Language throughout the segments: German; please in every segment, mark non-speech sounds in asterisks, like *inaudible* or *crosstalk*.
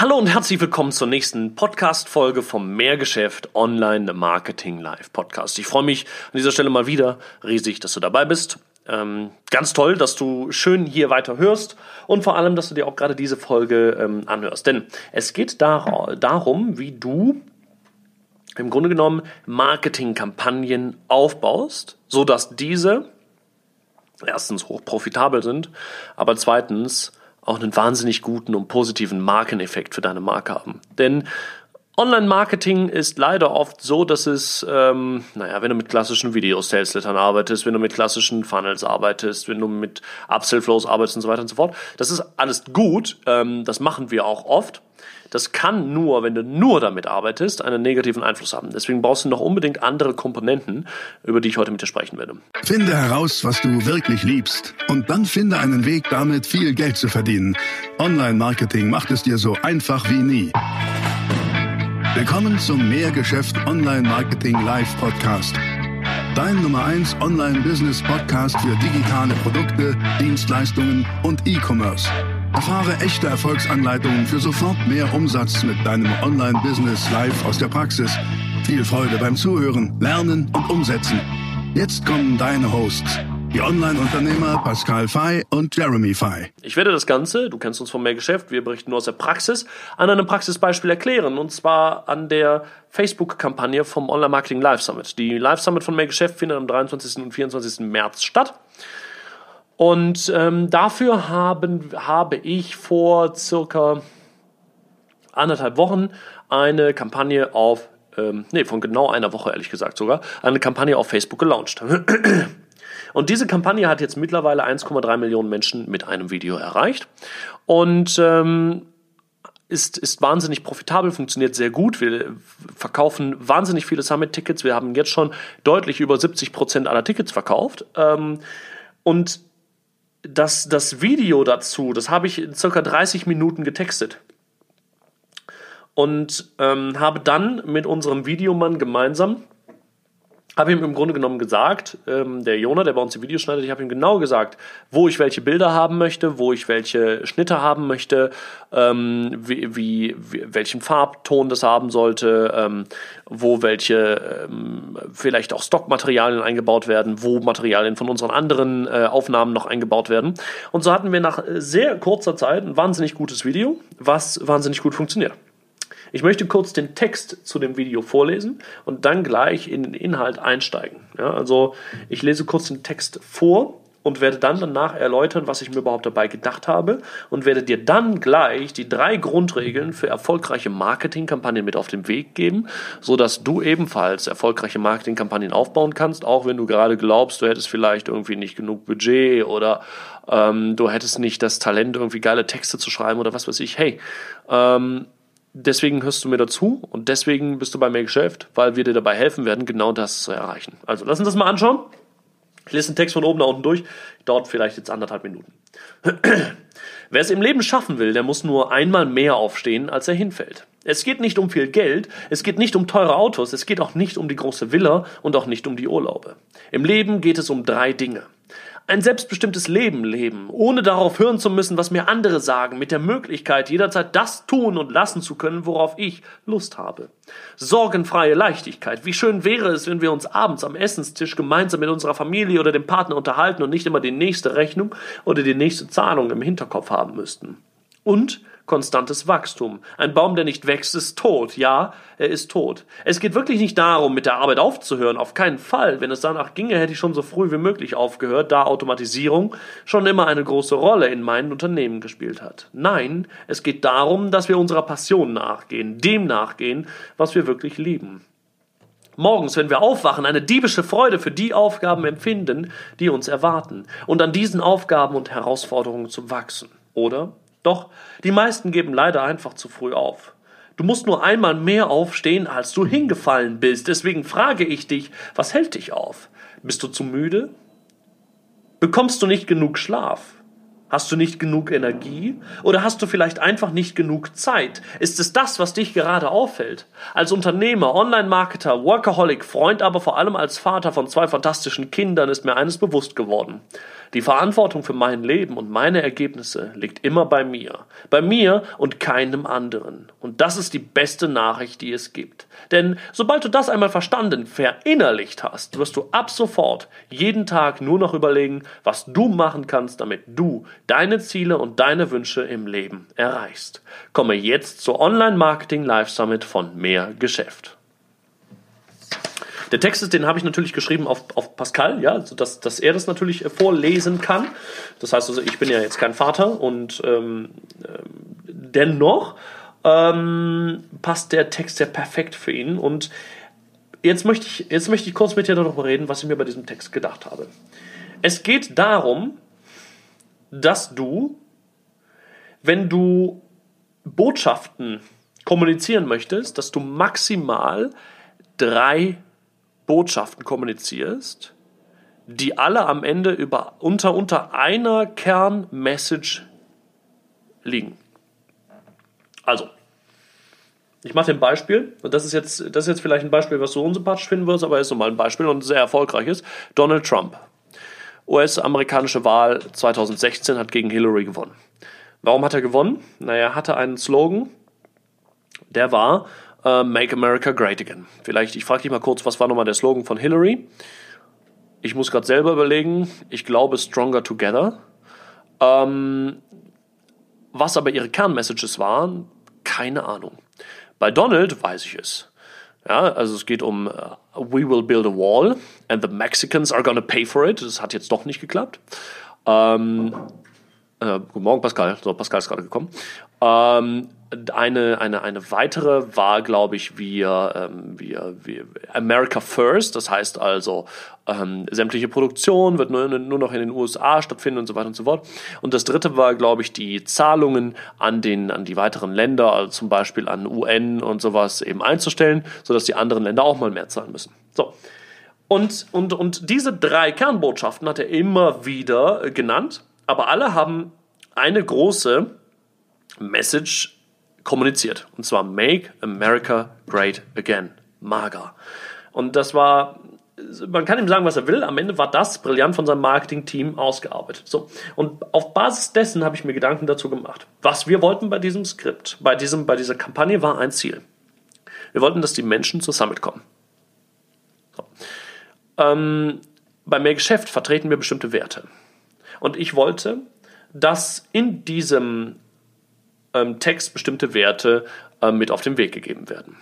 Hallo und herzlich willkommen zur nächsten Podcast-Folge vom Mehrgeschäft Online Marketing Live Podcast. Ich freue mich an dieser Stelle mal wieder riesig, dass du dabei bist. Ähm, ganz toll, dass du schön hier weiter hörst und vor allem, dass du dir auch gerade diese Folge ähm, anhörst. Denn es geht dar darum, wie du im Grunde genommen Marketingkampagnen aufbaust, so dass diese erstens hoch profitabel sind, aber zweitens auch einen wahnsinnig guten und positiven Markeneffekt für deine Marke haben. Denn Online-Marketing ist leider oft so, dass es, ähm, naja, wenn du mit klassischen Video-Sales-Lettern arbeitest, wenn du mit klassischen Funnels arbeitest, wenn du mit Upsell-Flows arbeitest und so weiter und so fort, das ist alles gut, ähm, das machen wir auch oft. Das kann nur, wenn du nur damit arbeitest, einen negativen Einfluss haben. Deswegen brauchst du noch unbedingt andere Komponenten, über die ich heute mit dir sprechen werde. Finde heraus, was du wirklich liebst und dann finde einen Weg, damit viel Geld zu verdienen. Online-Marketing macht es dir so einfach wie nie. Willkommen zum Mehrgeschäft Online-Marketing Live Podcast. Dein Nummer 1 Online-Business-Podcast für digitale Produkte, Dienstleistungen und E-Commerce. Erfahre echte Erfolgsanleitungen für sofort mehr Umsatz mit deinem Online-Business live aus der Praxis. Viel Freude beim Zuhören, Lernen und Umsetzen. Jetzt kommen deine Hosts, die Online-Unternehmer Pascal Fay und Jeremy Fay. Ich werde das Ganze, du kennst uns vom Mehrgeschäft, wir berichten nur aus der Praxis, an einem Praxisbeispiel erklären. Und zwar an der Facebook-Kampagne vom Online Marketing Live Summit. Die Live Summit von Mehrgeschäft findet am 23. und 24. März statt. Und ähm, dafür haben, habe ich vor circa anderthalb Wochen eine Kampagne auf, ähm, nee, von genau einer Woche ehrlich gesagt sogar, eine Kampagne auf Facebook gelauncht. *clears throat* Und diese Kampagne hat jetzt mittlerweile 1,3 Millionen Menschen mit einem Video erreicht. Und ähm, ist, ist wahnsinnig profitabel, funktioniert sehr gut. Wir verkaufen wahnsinnig viele Summit-Tickets. Wir haben jetzt schon deutlich über 70 Prozent aller Tickets verkauft. Ähm, und das, das Video dazu, das habe ich in circa 30 Minuten getextet. Und ähm, habe dann mit unserem Videomann gemeinsam habe ihm im Grunde genommen gesagt, ähm, der Jona, der bei uns die Videos schneidet, ich habe ihm genau gesagt, wo ich welche Bilder haben möchte, wo ich welche Schnitte haben möchte, ähm, wie, wie, welchen Farbton das haben sollte, ähm, wo welche ähm, vielleicht auch Stockmaterialien eingebaut werden, wo Materialien von unseren anderen äh, Aufnahmen noch eingebaut werden. Und so hatten wir nach sehr kurzer Zeit ein wahnsinnig gutes Video, was wahnsinnig gut funktioniert. Ich möchte kurz den Text zu dem Video vorlesen und dann gleich in den Inhalt einsteigen. Ja, also ich lese kurz den Text vor und werde dann danach erläutern, was ich mir überhaupt dabei gedacht habe und werde dir dann gleich die drei Grundregeln für erfolgreiche Marketingkampagnen mit auf den Weg geben, so dass du ebenfalls erfolgreiche Marketingkampagnen aufbauen kannst, auch wenn du gerade glaubst, du hättest vielleicht irgendwie nicht genug Budget oder ähm, du hättest nicht das Talent, irgendwie geile Texte zu schreiben oder was weiß ich. Hey, ähm, Deswegen hörst du mir dazu und deswegen bist du bei mir Geschäft, weil wir dir dabei helfen werden, genau das zu erreichen. Also lass uns das mal anschauen. Ich lese den Text von oben nach unten durch. Dauert vielleicht jetzt anderthalb Minuten. *clears throat* Wer es im Leben schaffen will, der muss nur einmal mehr aufstehen, als er hinfällt. Es geht nicht um viel Geld, es geht nicht um teure Autos, es geht auch nicht um die große Villa und auch nicht um die Urlaube. Im Leben geht es um drei Dinge ein selbstbestimmtes Leben leben, ohne darauf hören zu müssen, was mir andere sagen, mit der Möglichkeit, jederzeit das tun und lassen zu können, worauf ich Lust habe. Sorgenfreie Leichtigkeit. Wie schön wäre es, wenn wir uns abends am Essenstisch gemeinsam mit unserer Familie oder dem Partner unterhalten und nicht immer die nächste Rechnung oder die nächste Zahlung im Hinterkopf haben müssten. Und konstantes Wachstum. Ein Baum, der nicht wächst, ist tot. Ja, er ist tot. Es geht wirklich nicht darum, mit der Arbeit aufzuhören. Auf keinen Fall. Wenn es danach ginge, hätte ich schon so früh wie möglich aufgehört, da Automatisierung schon immer eine große Rolle in meinen Unternehmen gespielt hat. Nein, es geht darum, dass wir unserer Passion nachgehen, dem nachgehen, was wir wirklich lieben morgens, wenn wir aufwachen, eine diebische Freude für die Aufgaben empfinden, die uns erwarten, und an diesen Aufgaben und Herausforderungen zu wachsen. Oder doch, die meisten geben leider einfach zu früh auf. Du musst nur einmal mehr aufstehen, als du hingefallen bist. Deswegen frage ich dich, was hält dich auf? Bist du zu müde? Bekommst du nicht genug Schlaf? Hast du nicht genug Energie? Oder hast du vielleicht einfach nicht genug Zeit? Ist es das, was dich gerade auffällt? Als Unternehmer, Online-Marketer, Workaholic, Freund, aber vor allem als Vater von zwei fantastischen Kindern ist mir eines bewusst geworden. Die Verantwortung für mein Leben und meine Ergebnisse liegt immer bei mir. Bei mir und keinem anderen. Und das ist die beste Nachricht, die es gibt. Denn sobald du das einmal verstanden, verinnerlicht hast, wirst du ab sofort jeden Tag nur noch überlegen, was du machen kannst, damit du deine Ziele und deine Wünsche im Leben erreichst. Komme jetzt zur Online Marketing Live Summit von Mehr Geschäft. Der Text ist, den habe ich natürlich geschrieben auf, auf Pascal, ja, dass, dass er das natürlich äh, vorlesen kann. Das heißt also, ich bin ja jetzt kein Vater und ähm, äh, dennoch ähm, passt der Text ja perfekt für ihn. Und jetzt möchte, ich, jetzt möchte ich kurz mit dir darüber reden, was ich mir bei diesem Text gedacht habe. Es geht darum, dass du, wenn du Botschaften kommunizieren möchtest, dass du maximal drei Botschaften kommunizierst, die alle am Ende über, unter, unter einer Kernmessage liegen. Also, ich mache ein Beispiel, und das ist, jetzt, das ist jetzt vielleicht ein Beispiel, was du unsympathisch finden wirst, aber ist nun mal ein Beispiel und sehr erfolgreiches. Donald Trump. US-amerikanische Wahl 2016 hat gegen Hillary gewonnen. Warum hat er gewonnen? Naja, er hatte einen Slogan, der war, uh, Make America Great Again. Vielleicht, ich frage dich mal kurz, was war nochmal der Slogan von Hillary? Ich muss gerade selber überlegen. Ich glaube Stronger Together. Ähm, was aber ihre Kernmessages waren, keine Ahnung. Bei Donald weiß ich es. Ja, also es geht um uh, We will build a wall and the Mexicans are gonna pay for it. Das hat jetzt doch nicht geklappt. Ähm, äh, guten Morgen, Pascal. So, Pascal ist gerade gekommen. Ähm, eine, eine, eine weitere war, glaube ich, wir, ähm, wir, wir America First. Das heißt also, ähm, sämtliche Produktion wird nur, nur noch in den USA stattfinden und so weiter und so fort. Und das dritte war, glaube ich, die Zahlungen an, den, an die weiteren Länder, also zum Beispiel an UN und sowas eben einzustellen, sodass die anderen Länder auch mal mehr zahlen müssen. So. Und, und, und diese drei Kernbotschaften hat er immer wieder genannt aber alle haben eine große Message kommuniziert. Und zwar Make America Great Again. Mager. Und das war, man kann ihm sagen, was er will. Am Ende war das brillant von seinem Marketing-Team ausgearbeitet. So. Und auf Basis dessen habe ich mir Gedanken dazu gemacht. Was wir wollten bei diesem Skript, bei, diesem, bei dieser Kampagne war ein Ziel. Wir wollten, dass die Menschen zur Summit kommen. So. Ähm, bei mehr Geschäft vertreten wir bestimmte Werte. Und ich wollte, dass in diesem ähm, Text bestimmte Werte äh, mit auf den Weg gegeben werden.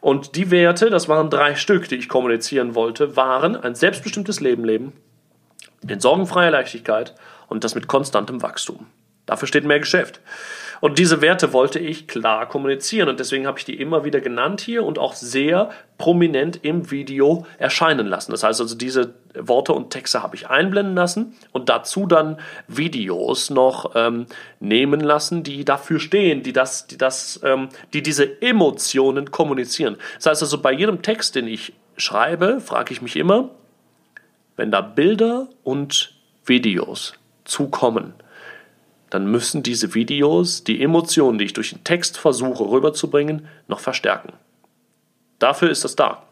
Und die Werte, das waren drei Stück, die ich kommunizieren wollte, waren ein selbstbestimmtes Leben leben, in sorgenfreier Leichtigkeit und das mit konstantem Wachstum. Dafür steht mehr Geschäft. Und diese Werte wollte ich klar kommunizieren und deswegen habe ich die immer wieder genannt hier und auch sehr prominent im Video erscheinen lassen. Das heißt also, diese Worte und Texte habe ich einblenden lassen und dazu dann Videos noch ähm, nehmen lassen, die dafür stehen, die das, die das, ähm, die diese Emotionen kommunizieren. Das heißt also, bei jedem Text, den ich schreibe, frage ich mich immer, wenn da Bilder und Videos zukommen, dann müssen diese Videos die Emotionen, die ich durch den Text versuche rüberzubringen, noch verstärken. Dafür ist das da.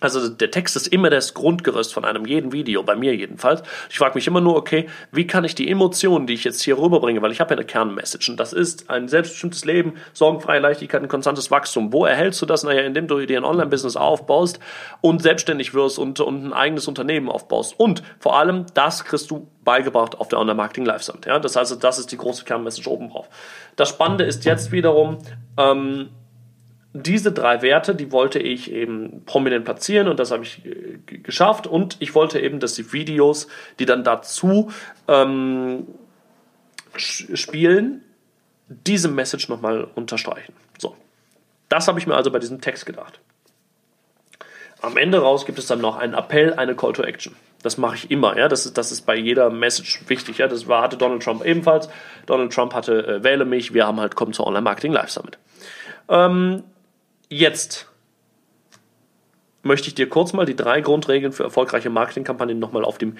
Also der Text ist immer das Grundgerüst von einem jeden Video, bei mir jedenfalls. Ich frage mich immer nur, okay, wie kann ich die Emotionen, die ich jetzt hier rüberbringe, weil ich habe ja eine Kernmessage und das ist ein selbstbestimmtes Leben, sorgenfreie Leichtigkeit, ein konstantes Wachstum. Wo erhältst du das? Naja, indem du dir ein Online-Business aufbaust und selbstständig wirst und, und ein eigenes Unternehmen aufbaust. Und vor allem, das kriegst du beigebracht auf der Online-Marketing Live Summit. Ja? Das heißt, das ist die große Kernmessage oben drauf. Das Spannende ist jetzt wiederum, ähm, diese drei Werte, die wollte ich eben prominent platzieren und das habe ich äh, geschafft. Und ich wollte eben, dass die Videos, die dann dazu ähm, spielen, diese Message nochmal unterstreichen. So, das habe ich mir also bei diesem Text gedacht. Am Ende raus gibt es dann noch einen Appell, eine Call to Action. Das mache ich immer, ja. Das ist, das ist bei jeder Message wichtig, ja. Das war, hatte Donald Trump ebenfalls. Donald Trump hatte äh, Wähle mich, wir haben halt kommen zur Online Marketing Live Summit. Ähm, Jetzt möchte ich dir kurz mal die drei Grundregeln für erfolgreiche Marketingkampagnen nochmal auf dem,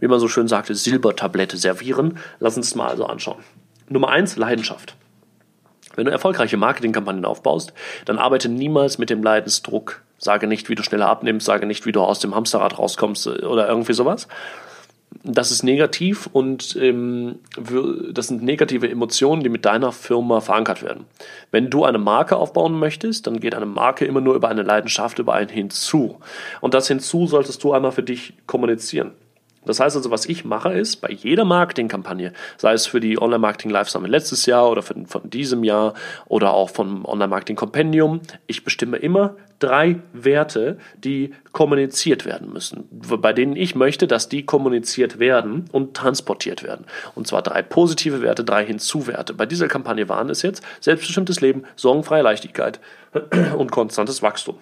wie man so schön sagte, Silbertablette servieren. Lass uns mal also anschauen. Nummer eins, Leidenschaft. Wenn du erfolgreiche Marketingkampagnen aufbaust, dann arbeite niemals mit dem Leidensdruck. Sage nicht, wie du schneller abnimmst, sage nicht, wie du aus dem Hamsterrad rauskommst oder irgendwie sowas. Das ist negativ und ähm, das sind negative Emotionen, die mit deiner Firma verankert werden. Wenn du eine Marke aufbauen möchtest, dann geht eine Marke immer nur über eine Leidenschaft, über ein Hinzu. Und das Hinzu solltest du einmal für dich kommunizieren. Das heißt also, was ich mache, ist bei jeder Marketingkampagne, sei es für die Online-Marketing Live Summit letztes Jahr oder von, von diesem Jahr oder auch vom Online-Marketing Compendium, ich bestimme immer drei Werte, die kommuniziert werden müssen, bei denen ich möchte, dass die kommuniziert werden und transportiert werden. Und zwar drei positive Werte, drei Hinzuwerte. Bei dieser Kampagne waren es jetzt selbstbestimmtes Leben, sorgenfreie Leichtigkeit *clears throat* und konstantes Wachstum.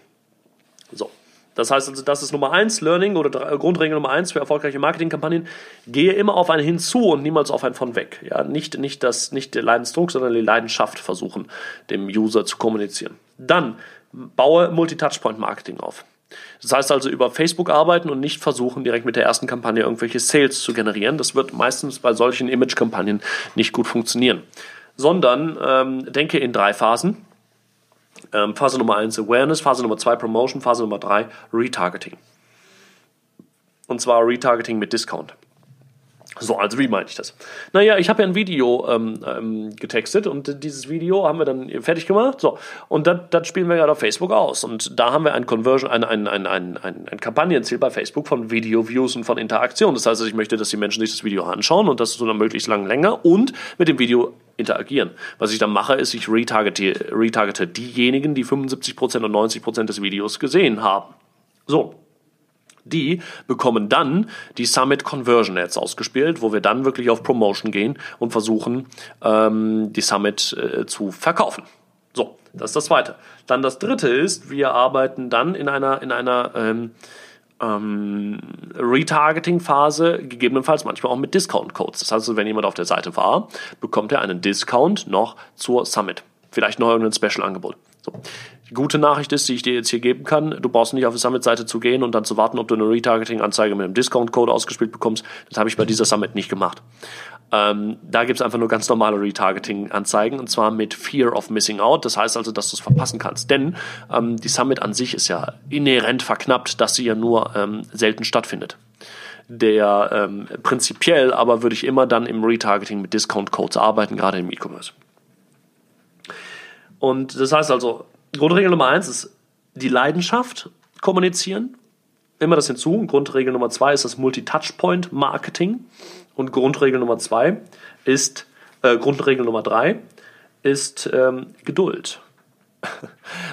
So, das heißt also, das ist Nummer eins, Learning oder Grundregel Nummer eins für erfolgreiche Marketingkampagnen. Gehe immer auf ein Hinzu und niemals auf ein von weg. Ja, nicht, nicht, das, nicht der Leidensdruck, sondern die Leidenschaft versuchen, dem User zu kommunizieren. Dann baue Multi-Touchpoint-Marketing auf. Das heißt also über Facebook arbeiten und nicht versuchen, direkt mit der ersten Kampagne irgendwelche Sales zu generieren. Das wird meistens bei solchen Image-Kampagnen nicht gut funktionieren. Sondern ähm, denke in drei Phasen. Ähm, Phase Nummer 1 Awareness, Phase Nummer 2 Promotion, Phase Nummer 3 Retargeting. Und zwar Retargeting mit Discount. So, also wie meine ich das? Naja, ich habe ja ein Video ähm, ähm, getextet und dieses Video haben wir dann fertig gemacht. So, und das spielen wir gerade auf Facebook aus. Und da haben wir ein Conversion, ein, ein, ein, ein, ein, ein Kampagnenziel bei Facebook von Video-Views und von Interaktion. Das heißt, ich möchte, dass die Menschen sich das Video anschauen und das so einer möglichst langen Länge und mit dem Video interagieren. Was ich dann mache, ist, ich retargete, retargete diejenigen, die 75% und 90% des Videos gesehen haben. So, die bekommen dann die Summit Conversion Ads ausgespielt, wo wir dann wirklich auf Promotion gehen und versuchen, ähm, die Summit äh, zu verkaufen. So, das ist das zweite. Dann das dritte ist, wir arbeiten dann in einer, in einer ähm, ähm, Retargeting-Phase, gegebenenfalls manchmal auch mit Discount-Codes. Das heißt, wenn jemand auf der Seite war, bekommt er einen Discount noch zur Summit. Vielleicht noch irgendein Special-Angebot. So. Gute Nachricht ist, die ich dir jetzt hier geben kann, du brauchst nicht auf die Summit-Seite zu gehen und dann zu warten, ob du eine Retargeting-Anzeige mit einem Discount-Code ausgespielt bekommst. Das habe ich bei dieser Summit nicht gemacht. Ähm, da gibt es einfach nur ganz normale Retargeting-Anzeigen und zwar mit Fear of Missing Out. Das heißt also, dass du es verpassen kannst. Denn ähm, die Summit an sich ist ja inhärent verknappt, dass sie ja nur ähm, selten stattfindet. Der ähm, prinzipiell aber würde ich immer dann im Retargeting mit Discount-Codes arbeiten, gerade im E-Commerce. Und das heißt also, Grundregel Nummer eins ist die Leidenschaft kommunizieren. Immer das hinzu. Grundregel Nummer zwei ist das Multi-Touchpoint-Marketing. Und Grundregel Nummer zwei ist, äh, Grundregel Nummer drei ist ähm, Geduld. *laughs*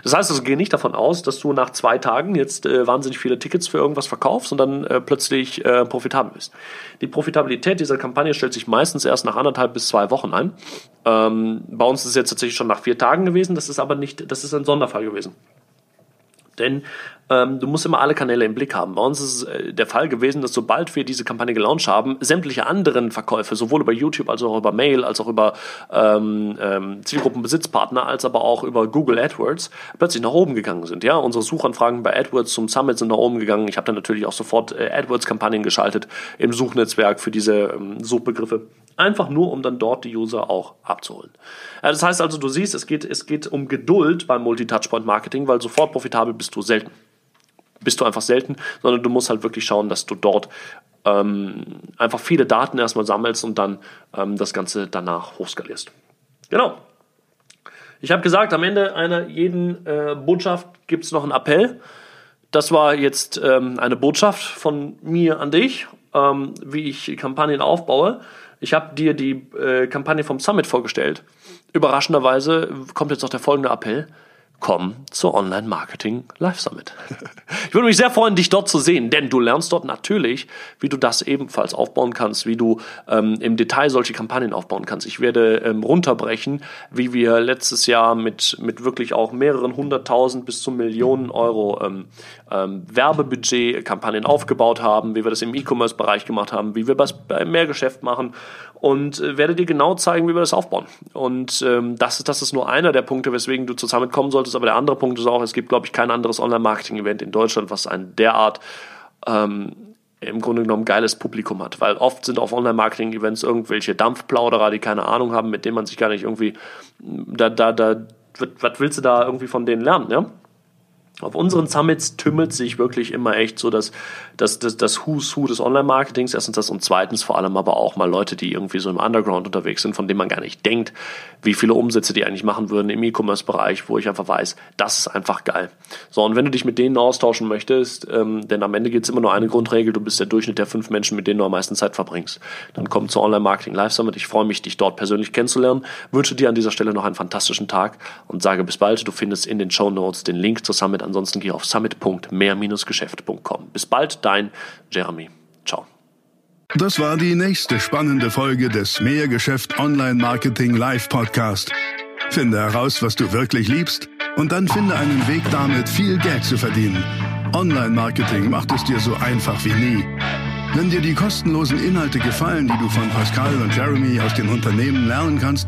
Das heißt, also geh nicht davon aus, dass du nach zwei Tagen jetzt äh, wahnsinnig viele Tickets für irgendwas verkaufst und dann äh, plötzlich äh, profitabel bist. Die Profitabilität dieser Kampagne stellt sich meistens erst nach anderthalb bis zwei Wochen ein. Ähm, bei uns ist es jetzt tatsächlich schon nach vier Tagen gewesen, das ist aber nicht, das ist ein Sonderfall gewesen. Denn ähm, du musst immer alle Kanäle im Blick haben. Bei uns ist es äh, der Fall gewesen, dass sobald wir diese Kampagne gelauncht haben, sämtliche anderen Verkäufe, sowohl über YouTube als auch über Mail, als auch über ähm, ähm, Zielgruppenbesitzpartner, als aber auch über Google AdWords, plötzlich nach oben gegangen sind. Ja, unsere Suchanfragen bei AdWords zum Summit sind nach oben gegangen. Ich habe dann natürlich auch sofort äh, AdWords-Kampagnen geschaltet im Suchnetzwerk für diese ähm, Suchbegriffe. Einfach nur, um dann dort die User auch abzuholen. Äh, das heißt also, du siehst, es geht, es geht um Geduld beim Multi-Touchpoint-Marketing, weil sofort profitabel bist du selten bist du einfach selten, sondern du musst halt wirklich schauen, dass du dort ähm, einfach viele Daten erstmal sammelst und dann ähm, das Ganze danach hochskalierst. Genau. Ich habe gesagt, am Ende einer jeden äh, Botschaft gibt es noch einen Appell. Das war jetzt ähm, eine Botschaft von mir an dich, ähm, wie ich Kampagnen aufbaue. Ich habe dir die äh, Kampagne vom Summit vorgestellt. Überraschenderweise kommt jetzt noch der folgende Appell komm zur Online Marketing Live Summit. *laughs* Ich würde mich sehr freuen, dich dort zu sehen, denn du lernst dort natürlich, wie du das ebenfalls aufbauen kannst, wie du ähm, im Detail solche Kampagnen aufbauen kannst. Ich werde ähm, runterbrechen, wie wir letztes Jahr mit, mit wirklich auch mehreren hunderttausend bis zu Millionen Euro ähm, ähm, Werbebudget Kampagnen aufgebaut haben, wie wir das im E-Commerce-Bereich gemacht haben, wie wir das bei Mehrgeschäft machen und äh, werde dir genau zeigen, wie wir das aufbauen. Und ähm, das, das ist nur einer der Punkte, weswegen du zusammenkommen solltest. Aber der andere Punkt ist auch, es gibt, glaube ich, kein anderes Online-Marketing-Event in Deutschland, was ein derart ähm, im Grunde genommen geiles Publikum hat. Weil oft sind auf Online-Marketing-Events irgendwelche Dampfplauderer, die keine Ahnung haben, mit denen man sich gar nicht irgendwie, da, da, da, was willst du da irgendwie von denen lernen, ja? Auf unseren Summits tümmelt sich wirklich immer echt so das, das, das, das Who's Who des Online-Marketings. Erstens das und zweitens vor allem aber auch mal Leute, die irgendwie so im Underground unterwegs sind, von denen man gar nicht denkt, wie viele Umsätze die eigentlich machen würden im E-Commerce-Bereich, wo ich einfach weiß, das ist einfach geil. So, und wenn du dich mit denen austauschen möchtest, ähm, denn am Ende gibt es immer nur eine Grundregel, du bist der Durchschnitt der fünf Menschen, mit denen du am meisten Zeit verbringst. Dann komm zur Online-Marketing Live Summit. Ich freue mich, dich dort persönlich kennenzulernen. Wünsche dir an dieser Stelle noch einen fantastischen Tag und sage bis bald. Du findest in den Show Notes den Link zur Summit Ansonsten geh auf summit.mehr-geschäft.com. Bis bald, dein Jeremy. Ciao. Das war die nächste spannende Folge des Mehrgeschäft Online Marketing Live Podcast. Finde heraus, was du wirklich liebst und dann finde einen Weg damit, viel Geld zu verdienen. Online Marketing macht es dir so einfach wie nie. Wenn dir die kostenlosen Inhalte gefallen, die du von Pascal und Jeremy aus den Unternehmen lernen kannst,